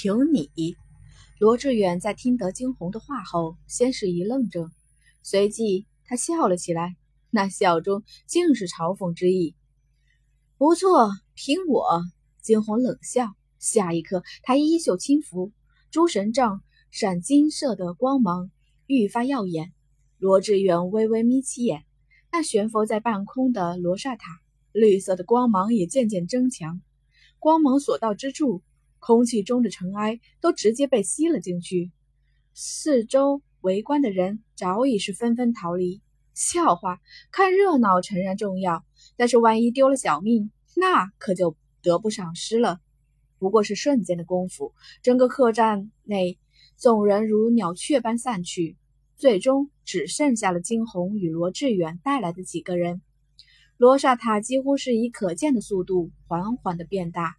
凭你。罗志远在听得惊鸿的话后，先是一愣怔，随即他笑了起来，那笑中尽是嘲讽之意。不错，凭我。惊鸿冷笑，下一刻他衣袖轻拂，诸神杖闪金色的光芒愈发耀眼。罗志远微微眯起眼，那悬浮在半空的罗刹塔，绿色的光芒也渐渐增强。光芒所到之处，空气中的尘埃都直接被吸了进去。四周围观的人早已是纷纷逃离。笑话，看热闹诚然重要，但是万一丢了小命，那可就得不偿失了。不过是瞬间的功夫，整个客栈内众人如鸟雀般散去。最终只剩下了惊鸿与罗志远带来的几个人。罗刹塔几乎是以可见的速度缓缓地变大。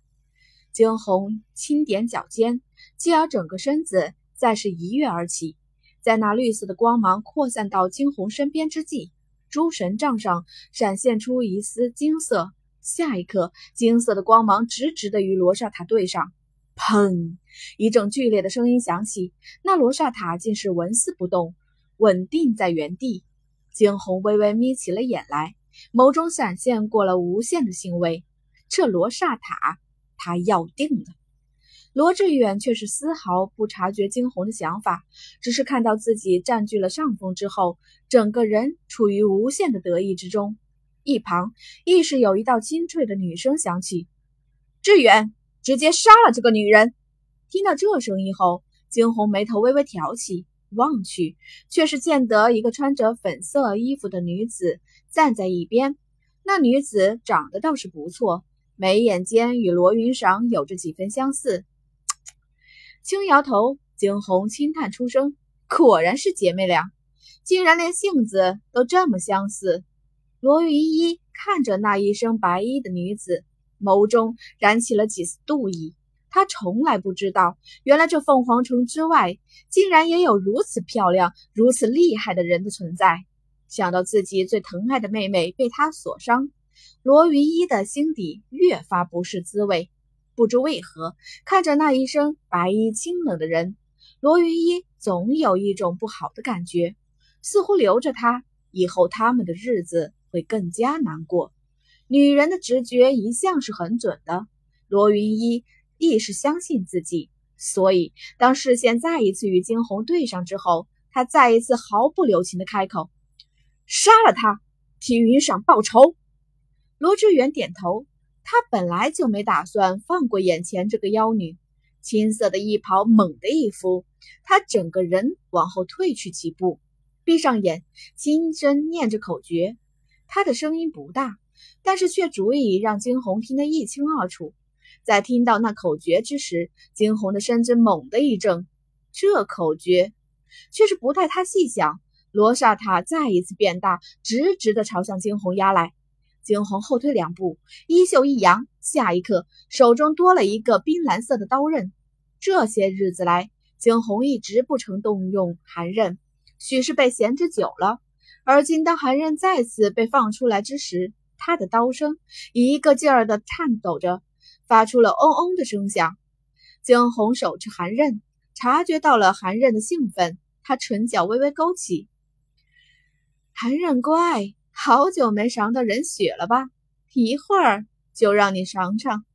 惊鸿轻点脚尖，继而整个身子再是一跃而起，在那绿色的光芒扩散到惊鸿身边之际，诸神杖上闪现出一丝金色。下一刻，金色的光芒直直地与罗刹塔对上。砰！一阵剧烈的声音响起，那罗刹塔竟是纹丝不动。稳定在原地，惊鸿微微眯起了眼来，眸中闪现过了无限的欣慰。这罗刹塔，他要定了。罗志远却是丝毫不察觉惊鸿的想法，只是看到自己占据了上风之后，整个人处于无限的得意之中。一旁亦是有一道清脆的女声响起：“志远，直接杀了这个女人！”听到这声音后，惊鸿眉头微微挑起。望去，却是见得一个穿着粉色衣服的女子站在一边。那女子长得倒是不错，眉眼间与罗云裳有着几分相似。轻摇头，惊鸿轻叹出声：“果然是姐妹俩，竟然连性子都这么相似。”罗云一看着那一身白衣的女子，眸中燃起了几丝妒意。他从来不知道，原来这凤凰城之外，竟然也有如此漂亮、如此厉害的人的存在。想到自己最疼爱的妹妹被他所伤，罗云一的心底越发不是滋味。不知为何，看着那一身白衣清冷的人，罗云一总有一种不好的感觉，似乎留着他，以后他们的日子会更加难过。女人的直觉一向是很准的，罗云一。亦是相信自己，所以当视线再一次与惊鸿对上之后，他再一次毫不留情的开口：“杀了他，替云裳报仇。”罗志远点头，他本来就没打算放过眼前这个妖女。青色的衣袍猛地一拂，他整个人往后退去几步，闭上眼，轻声念着口诀。他的声音不大，但是却足以让惊鸿听得一清二楚。在听到那口诀之时，惊鸿的身子猛地一震。这口诀却是不待他细想，罗刹塔再一次变大，直直的朝向惊鸿压来。惊鸿后退两步，衣袖一扬，下一刻手中多了一个冰蓝色的刀刃。这些日子来，惊鸿一直不曾动用寒刃，许是被闲置久了。而今当寒刃再次被放出来之时，他的刀声一个劲儿的颤抖着。发出了嗡嗡的声响。惊鸿手持寒刃，察觉到了寒刃的兴奋，他唇角微微勾起。寒刃乖，好久没尝到人血了吧？一会儿就让你尝尝。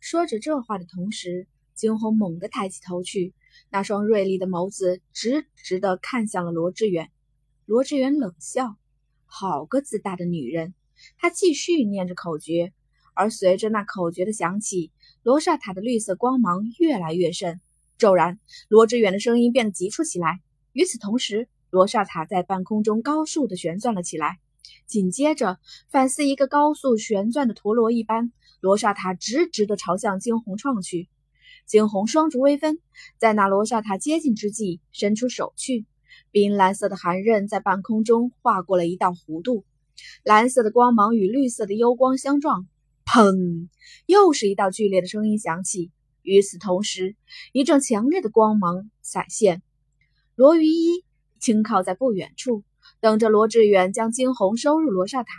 说着这话的同时，惊鸿猛地抬起头去，那双锐利的眸子直直地看向了罗志远。罗志远冷笑：“好个自大的女人！”他继续念着口诀。而随着那口诀的响起，罗刹塔的绿色光芒越来越盛。骤然，罗志远的声音变得急促起来。与此同时，罗刹塔在半空中高速的旋转了起来。紧接着，反似一个高速旋转的陀螺一般，罗刹塔直直的朝向惊鸿撞去。惊鸿双足微分，在那罗刹塔接近之际，伸出手去，冰蓝色的寒刃在半空中划过了一道弧度，蓝色的光芒与绿色的幽光相撞。砰！又是一道剧烈的声音响起。与此同时，一阵强烈的光芒闪现。罗云一轻靠在不远处，等着罗志远将惊鸿收入罗刹塔。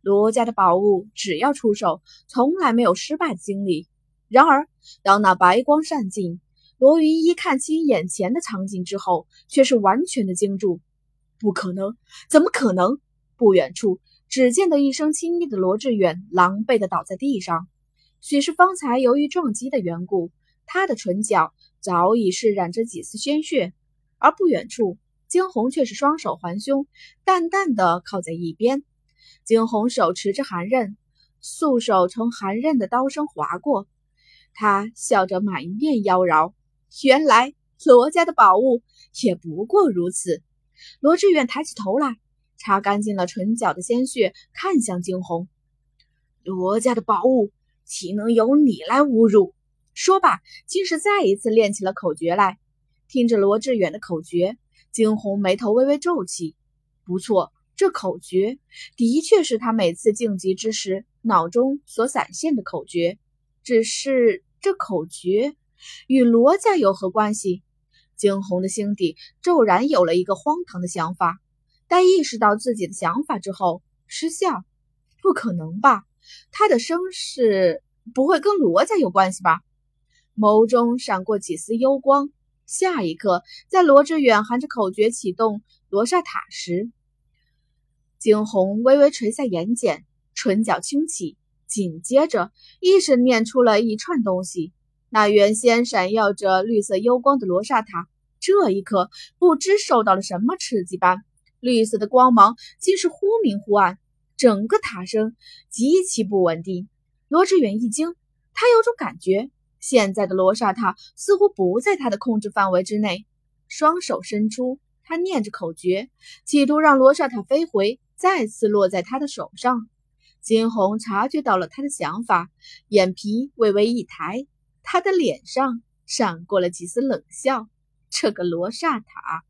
罗家的宝物，只要出手，从来没有失败的经历。然而，当那白光散尽，罗云一看清眼前的场景之后，却是完全的惊住。不可能！怎么可能？不远处，只见得一声轻嘜的罗志远狼狈的倒在地上。许是方才由于撞击的缘故，他的唇角早已是染着几丝鲜血。而不远处，惊鸿却是双手环胸，淡淡的靠在一边。惊鸿手持着寒刃，素手从寒刃的刀身划过。他笑着满面妖娆，原来罗家的宝物也不过如此。罗志远抬起头来，擦干净了唇角的鲜血，看向惊鸿：“罗家的宝物，岂能由你来侮辱？”说罢，竟是再一次练起了口诀来。听着罗志远的口诀，惊鸿眉头微微皱起。不错，这口诀的确是他每次晋级之时脑中所闪现的口诀。只是这口诀与罗家有何关系？惊鸿的心底骤然有了一个荒唐的想法，待意识到自己的想法之后，失笑：“不可能吧？他的身世不会跟罗家有关系吧？”眸中闪过几丝幽光。下一刻，在罗志远含着口诀启动罗刹塔时，惊鸿微微垂下眼睑，唇角轻启。紧接着，一声念出了一串东西。那原先闪耀着绿色幽光的罗刹塔，这一刻不知受到了什么刺激般，绿色的光芒竟是忽明忽暗，整个塔身极其不稳定。罗志远一惊，他有种感觉，现在的罗刹塔似乎不在他的控制范围之内。双手伸出，他念着口诀，企图让罗刹塔飞回，再次落在他的手上。金红察觉到了他的想法，眼皮微微一抬，他的脸上闪过了几丝冷笑。这个罗刹塔，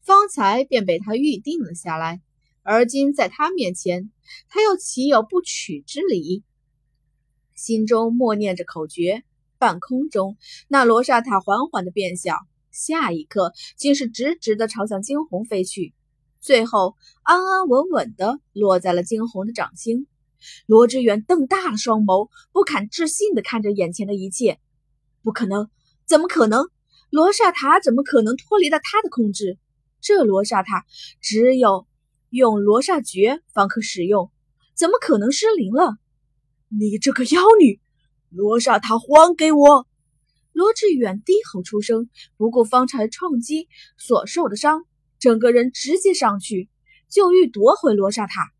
方才便被他预定了下来，而今在他面前，他又岂有不取之理？心中默念着口诀，半空中那罗刹塔缓缓的变小，下一刻竟是直直的朝向惊鸿飞去，最后安安稳稳的落在了惊鸿的掌心。罗志远瞪大了双眸，不敢置信地看着眼前的一切。不可能，怎么可能？罗刹塔怎么可能脱离了他的控制？这罗刹塔只有用罗刹诀方可使用，怎么可能失灵了？你这个妖女，罗刹塔还给我！罗志远低吼出声，不顾方才撞击所受的伤，整个人直接上去，就欲夺回罗刹塔。